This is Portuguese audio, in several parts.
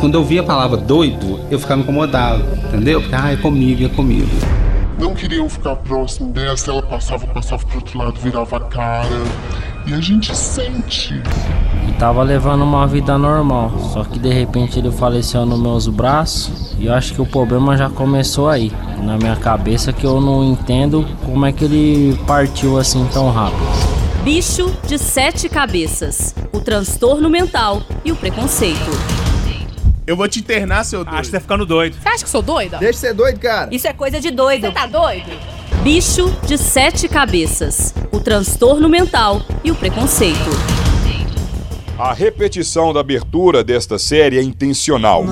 Quando eu via a palavra doido, eu ficava incomodado, entendeu? Porque, ah, é comigo, é comigo. Não queriam ficar próximo dessa, ela passava, passava pro outro lado, virava a cara. E a gente sente. E tava levando uma vida normal, só que de repente ele faleceu nos meus braços e eu acho que o problema já começou aí, na minha cabeça que eu não entendo como é que ele partiu assim tão rápido. Bicho de sete cabeças, o transtorno mental e o preconceito. Eu vou te internar, seu doido. Acho que tá ficando doido. Você acha que sou doida? Deixa de ser doido, cara. Isso é coisa de doido. Você tá doido? Bicho de sete cabeças, o transtorno mental e o preconceito. A repetição da abertura desta série é intencional.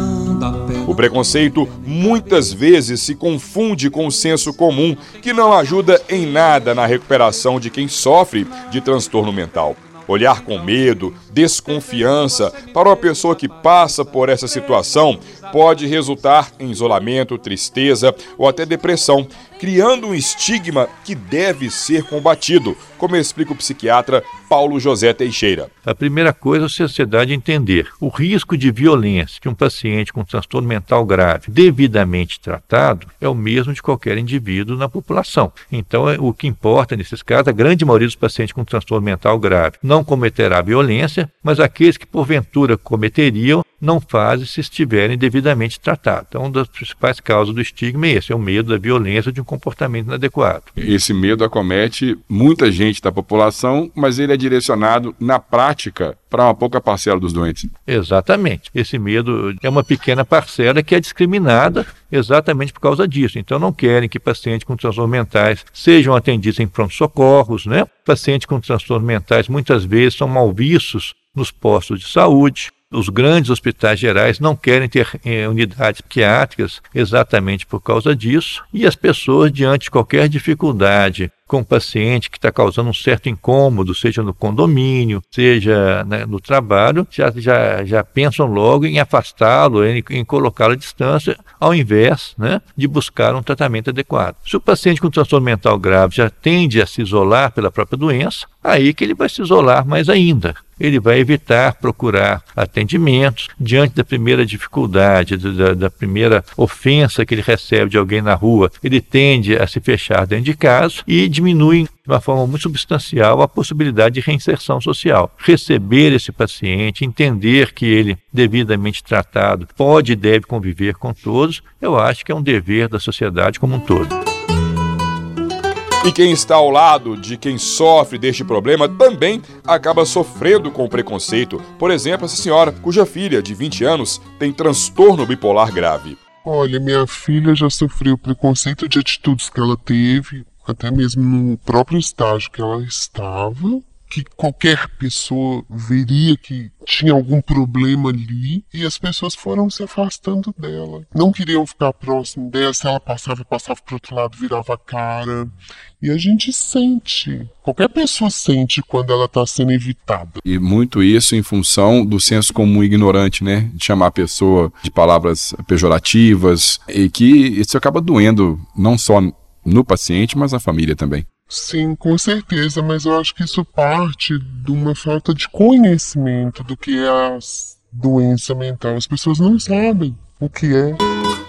O preconceito muitas vezes se confunde com o senso comum, que não ajuda em nada na recuperação de quem sofre de transtorno mental. Olhar com medo, desconfiança para uma pessoa que passa por essa situação pode resultar em isolamento, tristeza ou até depressão, criando um estigma que deve ser combatido, como explica o psiquiatra Paulo José Teixeira. A primeira coisa é a sociedade entender o risco de violência que um paciente com transtorno mental grave, devidamente tratado, é o mesmo de qualquer indivíduo na população. Então, é, o que importa nesses casos, a grande maioria dos pacientes com transtorno mental grave não cometerá violência, mas aqueles que porventura cometeriam não fazem se estiverem devidamente tratados. Então, uma das principais causas do estigma é esse, é o medo da violência de um comportamento inadequado. Esse medo acomete muita gente da população, mas ele é direcionado na prática para uma pouca parcela dos doentes. Exatamente. Esse medo é uma pequena parcela que é discriminada exatamente por causa disso. Então não querem que pacientes com transtornos mentais sejam atendidos em pronto-socorros, né? Pacientes com transtornos mentais muitas vezes são mal vistos nos postos de saúde. Os grandes hospitais gerais não querem ter eh, unidades psiquiátricas exatamente por causa disso, e as pessoas, diante de qualquer dificuldade com o paciente que está causando um certo incômodo, seja no condomínio, seja né, no trabalho, já, já, já pensam logo em afastá-lo, em, em colocá-lo à distância, ao invés né, de buscar um tratamento adequado. Se o paciente com transtorno mental grave já tende a se isolar pela própria doença, aí que ele vai se isolar mais ainda. Ele vai evitar procurar atendimentos diante da primeira dificuldade, da, da primeira ofensa que ele recebe de alguém na rua. Ele tende a se fechar dentro de casa e diminui de uma forma muito substancial a possibilidade de reinserção social. Receber esse paciente, entender que ele, devidamente tratado, pode e deve conviver com todos, eu acho que é um dever da sociedade como um todo. E quem está ao lado de quem sofre deste problema também acaba sofrendo com o preconceito. Por exemplo, essa senhora, cuja filha, de 20 anos, tem transtorno bipolar grave. Olha, minha filha já sofreu preconceito de atitudes que ela teve, até mesmo no próprio estágio que ela estava que qualquer pessoa veria que tinha algum problema ali e as pessoas foram se afastando dela. Não queriam ficar próximo dela, se ela passava, passava pro outro lado, virava a cara. E a gente sente, qualquer pessoa sente quando ela está sendo evitada. E muito isso em função do senso comum ignorante, né? De chamar a pessoa de palavras pejorativas e que isso acaba doendo não só no paciente, mas na família também. Sim, com certeza, mas eu acho que isso parte de uma falta de conhecimento do que é a doença mental. As pessoas não sabem o que é.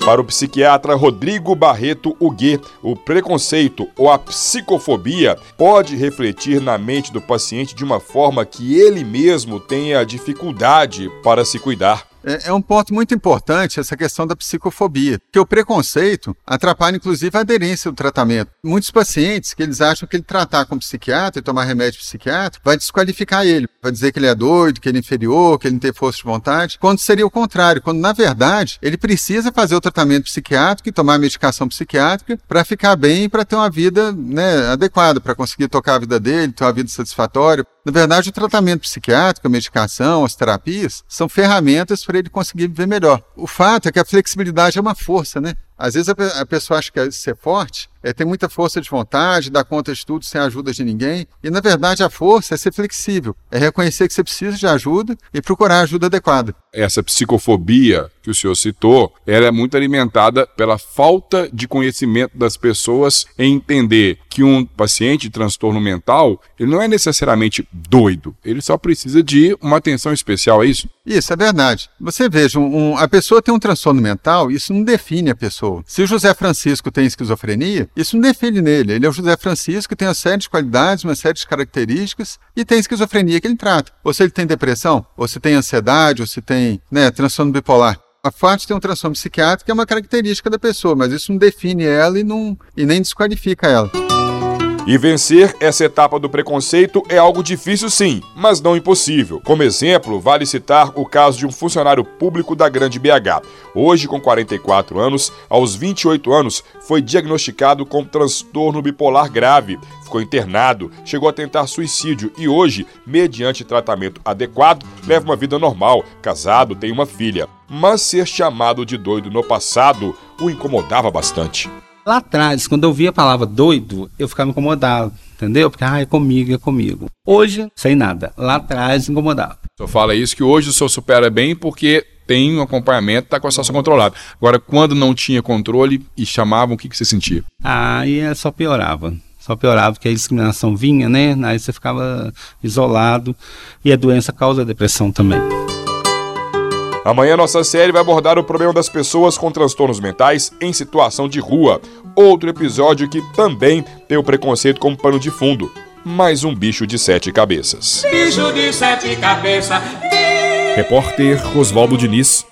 Para o psiquiatra Rodrigo Barreto Huguet, o preconceito ou a psicofobia pode refletir na mente do paciente de uma forma que ele mesmo tenha dificuldade para se cuidar. É, é, um ponto muito importante essa questão da psicofobia, que o preconceito atrapalha inclusive a aderência do tratamento. Muitos pacientes que eles acham que ele tratar com psiquiatra e tomar remédio psiquiátrico vai desqualificar ele, vai dizer que ele é doido, que ele é inferior, que ele não tem força de vontade, quando seria o contrário, quando na verdade ele precisa fazer o tratamento psiquiátrico e tomar a medicação psiquiátrica para ficar bem e para ter uma vida né, adequada, para conseguir tocar a vida dele, ter uma vida satisfatória. Na verdade, o tratamento psiquiátrico, a medicação, as terapias são ferramentas para ele conseguir viver melhor. O fato é que a flexibilidade é uma força, né? Às vezes a, pessoa acha que é ser forte é ter muita força de vontade, dar conta de tudo sem a ajuda de ninguém. E na verdade a força é ser flexível, é reconhecer que você precisa de ajuda e procurar ajuda adequada. Essa psicofobia que o senhor citou, ela é muito alimentada pela falta de conhecimento das pessoas em entender que um paciente de transtorno mental, ele não é necessariamente doido, ele só precisa de uma atenção especial, é isso? Isso, é verdade. Você veja, um, a pessoa tem um transtorno mental, isso não define a pessoa. Se o José Francisco tem esquizofrenia, isso não define nele. Ele é o José Francisco, tem uma série de qualidades, uma série de características e tem esquizofrenia que ele trata. Ou se ele tem depressão, ou se tem ansiedade, ou se tem né, transtorno bipolar. A FAT tem um transtorno psiquiátrico que é uma característica da pessoa, mas isso não define ela e, não, e nem desqualifica ela. E vencer essa etapa do preconceito é algo difícil sim, mas não impossível. Como exemplo, vale citar o caso de um funcionário público da Grande BH. Hoje, com 44 anos, aos 28 anos, foi diagnosticado com transtorno bipolar grave. Ficou internado, chegou a tentar suicídio e hoje, mediante tratamento adequado, leva uma vida normal, casado, tem uma filha. Mas ser chamado de doido no passado o incomodava bastante. Lá atrás, quando eu via a palavra doido, eu ficava incomodado, entendeu? Porque, ah, é comigo, é comigo. Hoje, sem nada. Lá atrás, incomodava. O senhor fala isso que hoje o senhor supera bem porque tem um acompanhamento, está com a situação controlada. Agora, quando não tinha controle e chamavam, o que, que você sentia? Ah, aí é só piorava. Só piorava, porque a discriminação vinha, né? Aí você ficava isolado. E a doença causa depressão também. Amanhã nossa série vai abordar o problema das pessoas com transtornos mentais em situação de rua. Outro episódio que também tem o preconceito como pano de fundo. Mais um bicho de sete cabeças. Bicho de sete cabeças. Repórter Oswaldo Diniz.